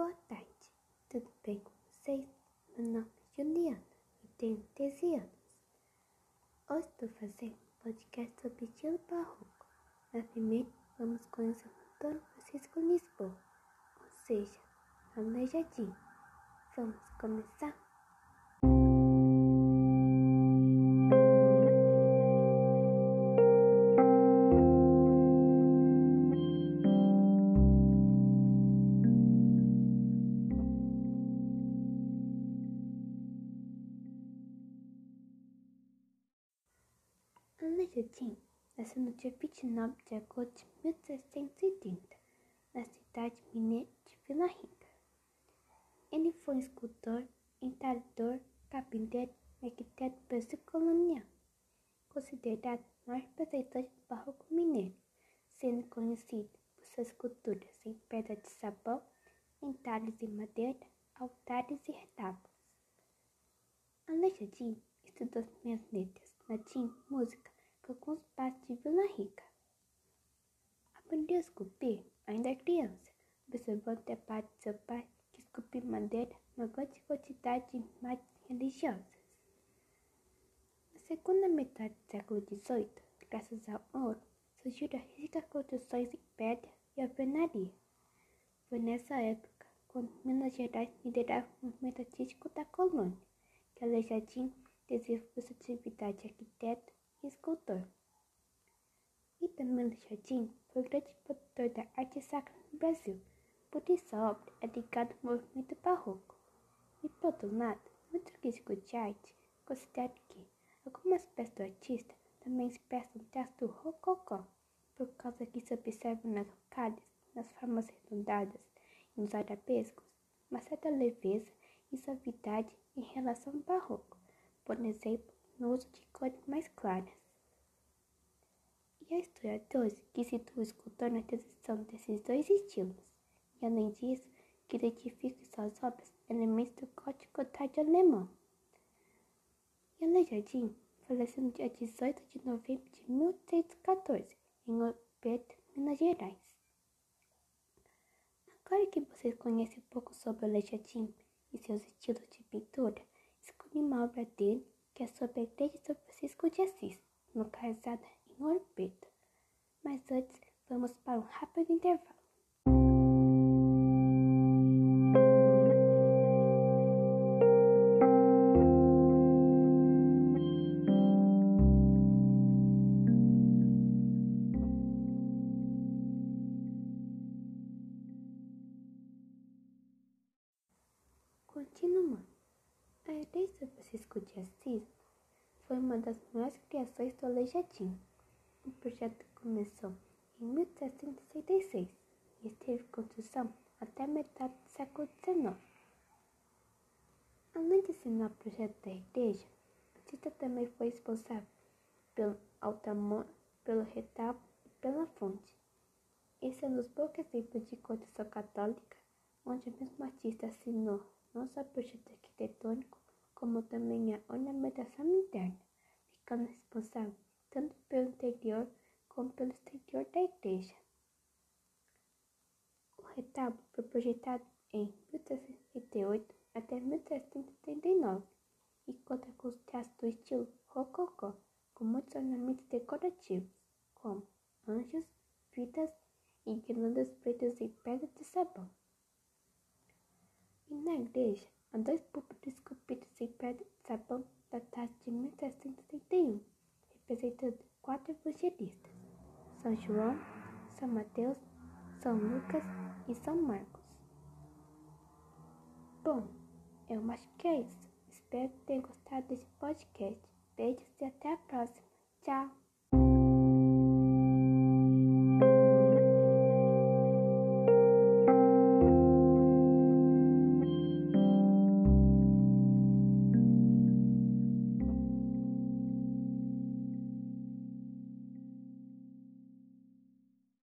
Boa tarde, tudo bem com vocês? Meu nome é Juliana e tenho 13 anos. Hoje estou fazendo um podcast sobre estilo barroco. Mas primeiro vamos conhecer o Dom Francisco Lisboa, ou seja, Aleijadinho. Vamos começar? Aleijadinho nasceu no dia 29 de agosto de 1730, na cidade mineira de Vila Rica. Ele foi escultor, entalhador, carpinteiro e arquiteto Brasil colonial, considerado o maior representante do barroco mineiro, sendo conhecido por suas esculturas em pedra de sabão, entalhes de madeira, altares e retábulos. Aleijadinho estudou as minhas letras, latim, música, alguns passos de Vila Rica. Aprendeu a esculpir ainda criança, observando a parte de seu pai que esculpia madeira uma grande quantidade de imagens religiosas. Na segunda metade do século XVIII, graças ao ouro, surgiram ricas construções em pedra e alvenaria. Foi nessa época, quando Minas Gerais liderava o movimento artístico da colônia, que Aleijadinho desenvolveu sua atividade de arquiteto e escultor. Também Aleijadinho foi grande produtor da arte sacra no Brasil, por isso a obra é ligada ao movimento barroco. E por outro lado, muitos críticos de arte consideram que algumas peças do artista também expressam traços do rococó, por causa que se observa nas rocalhas, nas formas redondadas e nos arabescos, uma certa leveza e suavidade em relação ao barroco, por exemplo, no uso de cores mais claras. E há historiadores que situam o escultor na transição desses dois estilos, e além disso, que identificam em suas obras elementos do gótico tardio alemão. E Aleijadinho faleceu no dia 18 de novembro de 1814, em Opeto, Minas Gerais. Agora que vocês conhecem um pouco sobre Aleijadinho e seus estilos de pintura, uma obra dele que é sobre a igreja de São Francisco de Assis, localizada em Ouro Preto. Mas antes, vamos para um rápido intervalo. Continuando. A São Francisco de Assis foi uma das maiores criações do Aleijadinho. O projeto começou em 1766 e esteve em construção até metade do século XIX. Além de assinar o projeto da igreja, o artista também foi responsável pelo altar-mor, pelo retábulo e pela fonte. Esse é um dos poucos exemplos de construção católica onde o mesmo artista assinou não só o projeto arquitetônico, como também a ornamentação interna, ficando responsável tanto pelo interior como pelo exterior da igreja. O retábulo foi projetado em 1338 até 1339 e conta com os traços do estilo rococó, com muitos ornamentos decorativos, como anjos, fitas e guirlandas pretas em pedra de sabão. E na igreja, há dois púlpitos esculpidos em pedra de sabão datados de 1731, representando quatro evangelistas, São João, São Mateus, São Lucas e São Marcos. Bom, eu acho que é isso. Espero que tenham gostado desse podcast. Beijos e até a próxima. Tchau!